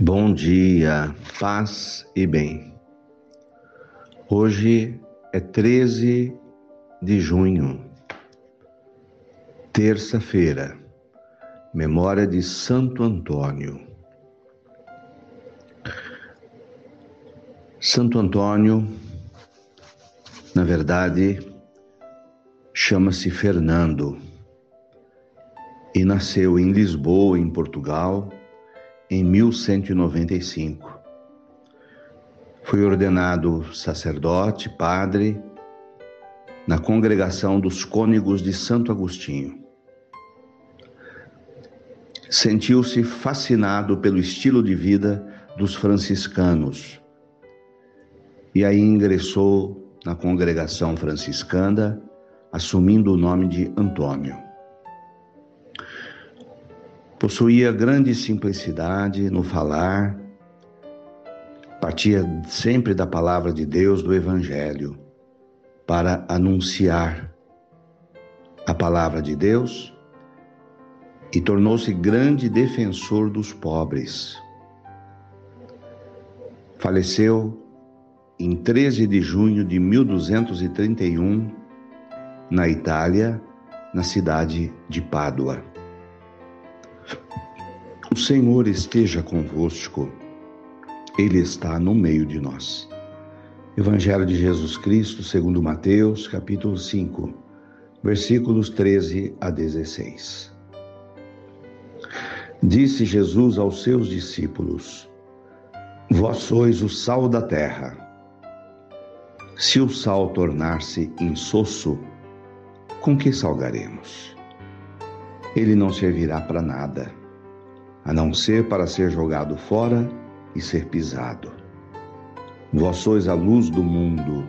Bom dia, paz e bem. Hoje é 13 de junho, terça-feira, memória de Santo Antônio. Santo Antônio, na verdade, chama-se Fernando e nasceu em Lisboa, em Portugal, em 1195. Foi ordenado sacerdote, padre, na congregação dos cônegos de Santo Agostinho. Sentiu-se fascinado pelo estilo de vida dos franciscanos e aí ingressou na congregação franciscana, assumindo o nome de Antônio. Possuía grande simplicidade no falar, partia sempre da palavra de Deus, do Evangelho, para anunciar a palavra de Deus e tornou-se grande defensor dos pobres. Faleceu em 13 de junho de 1231, na Itália, na cidade de Pádua. O Senhor esteja convosco, Ele está no meio de nós. Evangelho de Jesus Cristo, segundo Mateus, capítulo 5, versículos 13 a 16. Disse Jesus aos seus discípulos: Vós sois o sal da terra. Se o sal tornar-se insosso, com que salgaremos? Ele não servirá para nada a não ser para ser jogado fora e ser pisado. Vós sois a luz do mundo.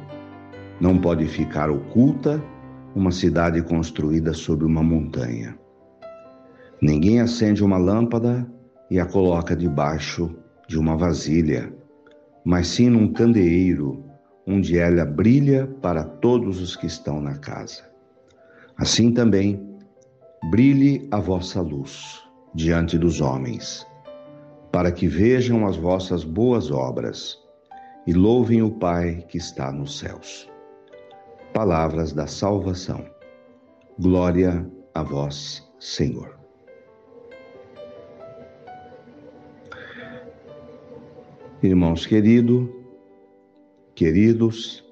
Não pode ficar oculta uma cidade construída sobre uma montanha. Ninguém acende uma lâmpada e a coloca debaixo de uma vasilha, mas sim num candeeiro, onde ela brilha para todos os que estão na casa. Assim também, brilhe a vossa luz diante dos homens, para que vejam as vossas boas obras e louvem o Pai que está nos céus. Palavras da salvação. Glória a vós, Senhor. Irmãos querido, queridos,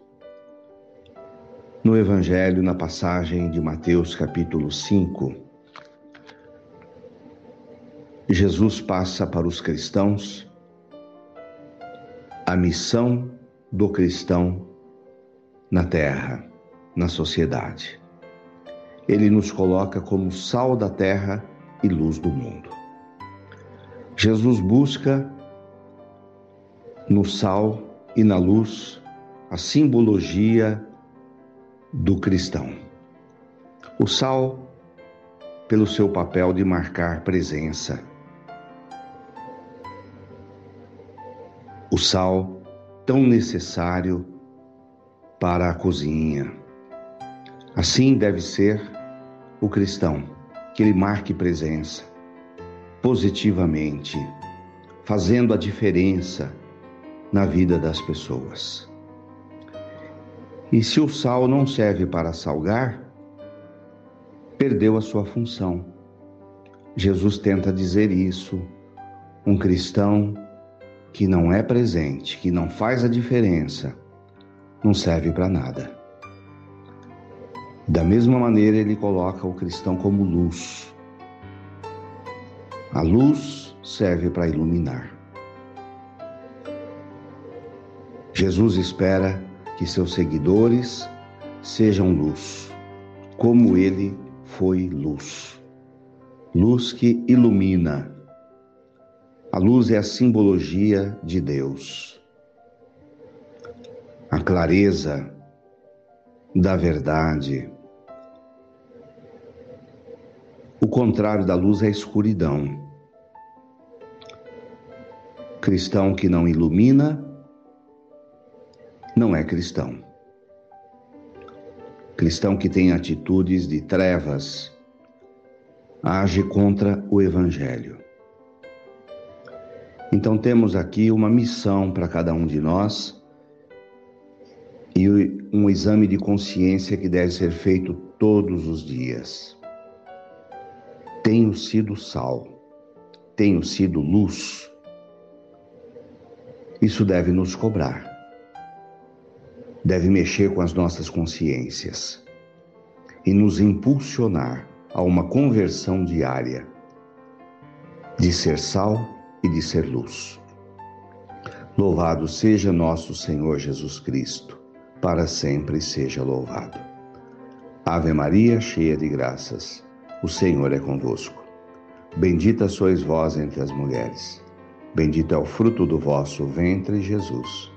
no Evangelho, na passagem de Mateus capítulo 5, Jesus passa para os cristãos a missão do cristão na terra, na sociedade. Ele nos coloca como sal da terra e luz do mundo. Jesus busca no sal e na luz a simbologia do cristão. O sal, pelo seu papel de marcar presença, o sal tão necessário para a cozinha. Assim deve ser o cristão, que ele marque presença positivamente, fazendo a diferença na vida das pessoas. E se o sal não serve para salgar, perdeu a sua função. Jesus tenta dizer isso. Um cristão que não é presente, que não faz a diferença, não serve para nada. Da mesma maneira, ele coloca o cristão como luz. A luz serve para iluminar. Jesus espera que seus seguidores sejam luz, como ele foi luz. Luz que ilumina, a luz é a simbologia de Deus. A clareza da verdade. O contrário da luz é a escuridão. Cristão que não ilumina não é cristão. Cristão que tem atitudes de trevas age contra o evangelho. Então temos aqui uma missão para cada um de nós e um exame de consciência que deve ser feito todos os dias. Tenho sido sal, tenho sido luz. Isso deve nos cobrar, deve mexer com as nossas consciências e nos impulsionar a uma conversão diária de ser sal e de ser luz. Louvado seja nosso Senhor Jesus Cristo, para sempre seja louvado. Ave Maria, cheia de graças, o Senhor é convosco. Bendita sois vós entre as mulheres. Bendito é o fruto do vosso ventre, Jesus.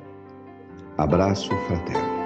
Abraço fraterno.